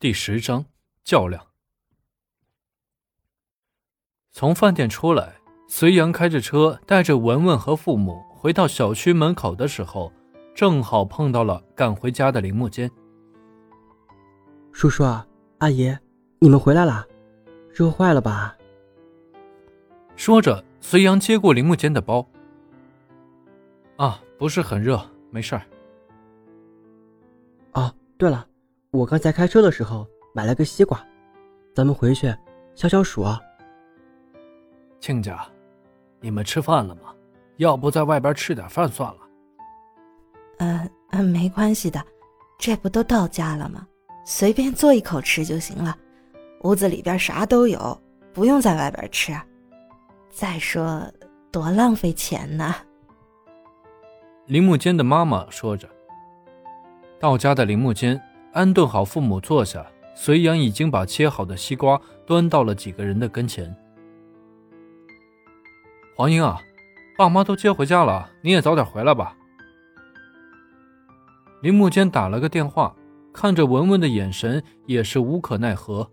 第十章较量。从饭店出来，隋阳开着车带着文文和父母回到小区门口的时候，正好碰到了赶回家的林木坚。叔叔、阿姨，你们回来啦？热坏了吧？说着，隋阳接过林木坚的包。啊，不是很热，没事儿。哦，对了。我刚才开车的时候买了个西瓜，咱们回去消消暑啊。亲家，你们吃饭了吗？要不在外边吃点饭算了。嗯嗯，没关系的，这不都到家了吗？随便做一口吃就行了。屋子里边啥都有，不用在外边吃。再说，多浪费钱呢。林木坚的妈妈说着。到家的林木坚。安顿好父母，坐下。隋阳已经把切好的西瓜端到了几个人的跟前。黄英啊，爸妈都接回家了，你也早点回来吧。林木坚打了个电话，看着文文的眼神也是无可奈何。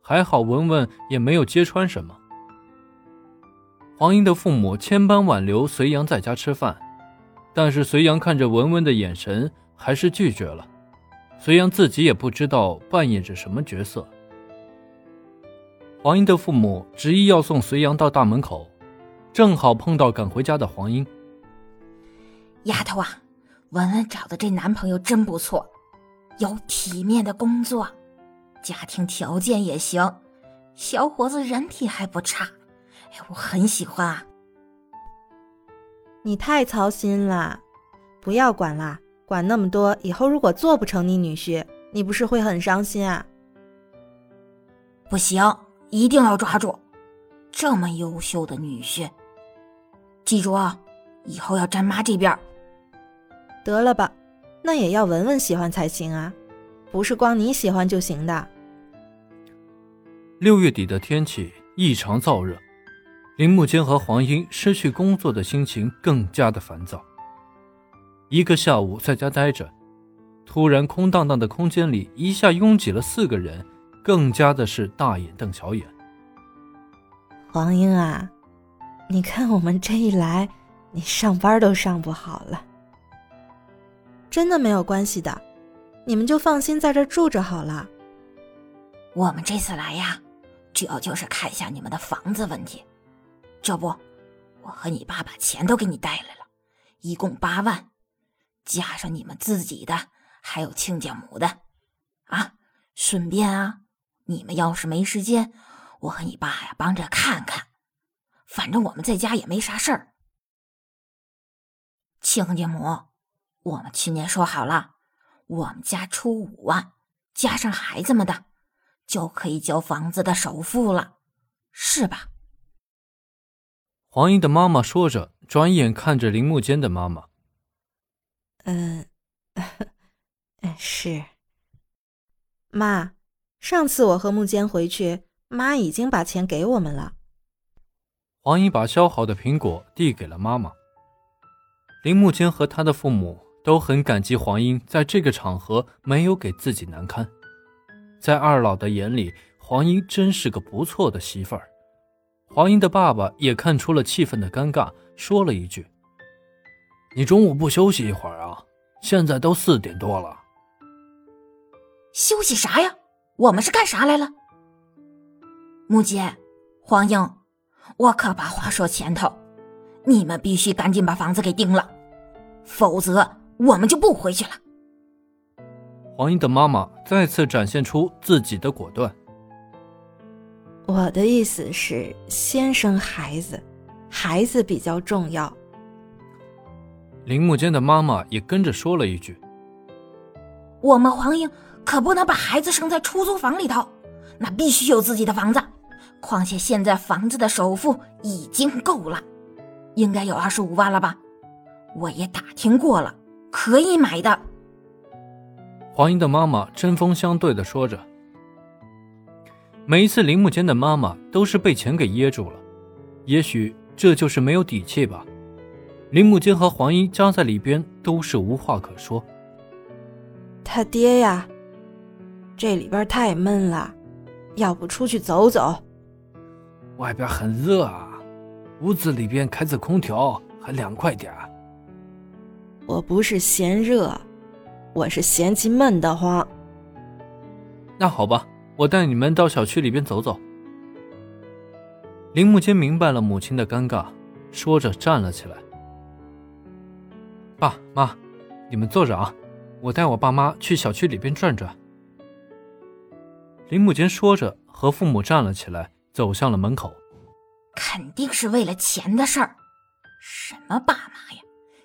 还好文文也没有揭穿什么。黄英的父母千般挽留隋阳在家吃饭，但是隋阳看着文文的眼神，还是拒绝了。隋阳自己也不知道扮演着什么角色。黄英的父母执意要送隋阳到大门口，正好碰到赶回家的黄英。丫头啊，文文找的这男朋友真不错，有体面的工作，家庭条件也行，小伙子人品还不差，哎，我很喜欢啊。你太操心了，不要管啦。管那么多，以后如果做不成你女婿，你不是会很伤心啊？不行，一定要抓住这么优秀的女婿。记住啊，以后要站妈这边。得了吧，那也要文文喜欢才行啊，不是光你喜欢就行的。六月底的天气异常燥热，林木坚和黄英失去工作的心情更加的烦躁。一个下午在家待着，突然空荡荡的空间里一下拥挤了四个人，更加的是大眼瞪小眼。黄英啊，你看我们这一来，你上班都上不好了。真的没有关系的，你们就放心在这住着好了。我们这次来呀，主要就是看一下你们的房子问题。这不，我和你爸把钱都给你带来了，一共八万。加上你们自己的，还有亲家母的，啊，顺便啊，你们要是没时间，我和你爸呀帮着看看，反正我们在家也没啥事儿。亲家母，我们去年说好了，我们家出五万，加上孩子们的，就可以交房子的首付了，是吧？黄英的妈妈说着，转眼看着林木坚的妈妈。嗯，是。妈，上次我和木间回去，妈已经把钱给我们了。黄英把削好的苹果递给了妈妈。林木间和他的父母都很感激黄英在这个场合没有给自己难堪。在二老的眼里，黄英真是个不错的媳妇儿。黄英的爸爸也看出了气氛的尴尬，说了一句。你中午不休息一会儿？现在都四点多了。休息啥呀？我们是干啥来了？木姐，黄英，我可把话说前头，你们必须赶紧把房子给定了，否则我们就不回去了。黄英的妈妈再次展现出自己的果断。我的意思是，先生孩子，孩子比较重要。林木坚的妈妈也跟着说了一句：“我们黄英可不能把孩子生在出租房里头，那必须有自己的房子。况且现在房子的首付已经够了，应该有二十五万了吧？我也打听过了，可以买的。”黄英的妈妈针锋相对的说着：“每一次林木坚的妈妈都是被钱给噎住了，也许这就是没有底气吧。”林木坚和黄英夹在里边，都是无话可说。他爹呀，这里边太闷了，要不出去走走？外边很热啊，屋子里边开着空调还凉快点儿。我不是嫌热，我是嫌弃闷得慌。那好吧，我带你们到小区里边走走。林木坚明白了母亲的尴尬，说着站了起来。爸妈，你们坐着啊，我带我爸妈去小区里边转转。林木坚说着，和父母站了起来，走向了门口。肯定是为了钱的事儿。什么爸妈呀，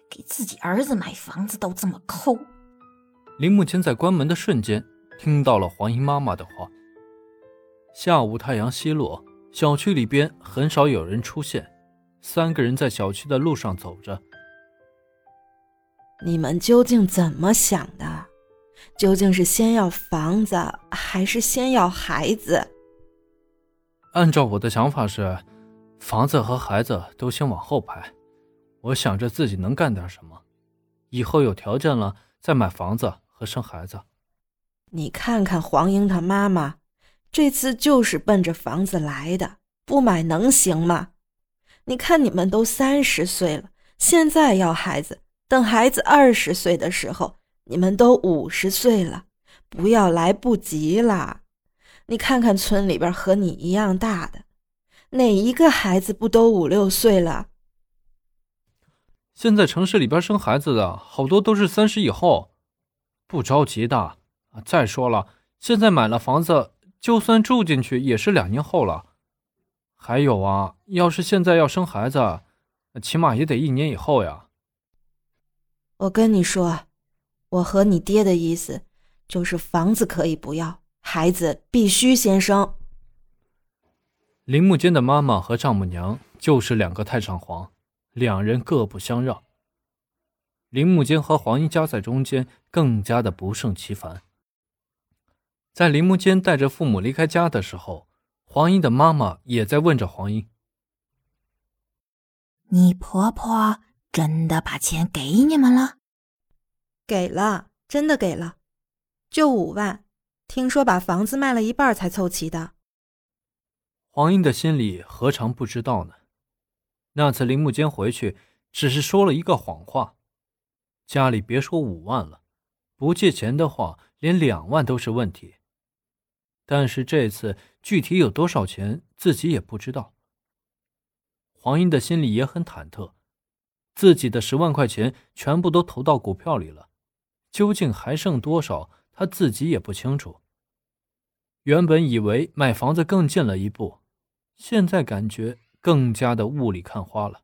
给自己儿子买房子都这么抠。林木坚在关门的瞬间，听到了黄英妈妈的话。下午太阳西落。小区里边很少有人出现，三个人在小区的路上走着。你们究竟怎么想的？究竟是先要房子，还是先要孩子？按照我的想法是，房子和孩子都先往后排。我想着自己能干点什么，以后有条件了再买房子和生孩子。你看看黄英她妈妈。这次就是奔着房子来的，不买能行吗？你看你们都三十岁了，现在要孩子，等孩子二十岁的时候，你们都五十岁了，不要来不及啦。你看看村里边和你一样大的，哪一个孩子不都五六岁了？现在城市里边生孩子的好多都是三十以后，不着急的。再说了，现在买了房子。就算住进去也是两年后了。还有啊，要是现在要生孩子，起码也得一年以后呀。我跟你说，我和你爹的意思就是房子可以不要，孩子必须先生。林木坚的妈妈和丈母娘就是两个太上皇，两人各不相让。林木坚和黄英夹在中间，更加的不胜其烦。在林木坚带着父母离开家的时候，黄英的妈妈也在问着黄英：“你婆婆真的把钱给你们了？”“给了，真的给了，就五万。听说把房子卖了一半才凑齐的。”黄英的心里何尝不知道呢？那次林木坚回去只是说了一个谎话，家里别说五万了，不借钱的话，连两万都是问题。但是这次具体有多少钱，自己也不知道。黄英的心里也很忐忑，自己的十万块钱全部都投到股票里了，究竟还剩多少，他自己也不清楚。原本以为买房子更近了一步，现在感觉更加的雾里看花了。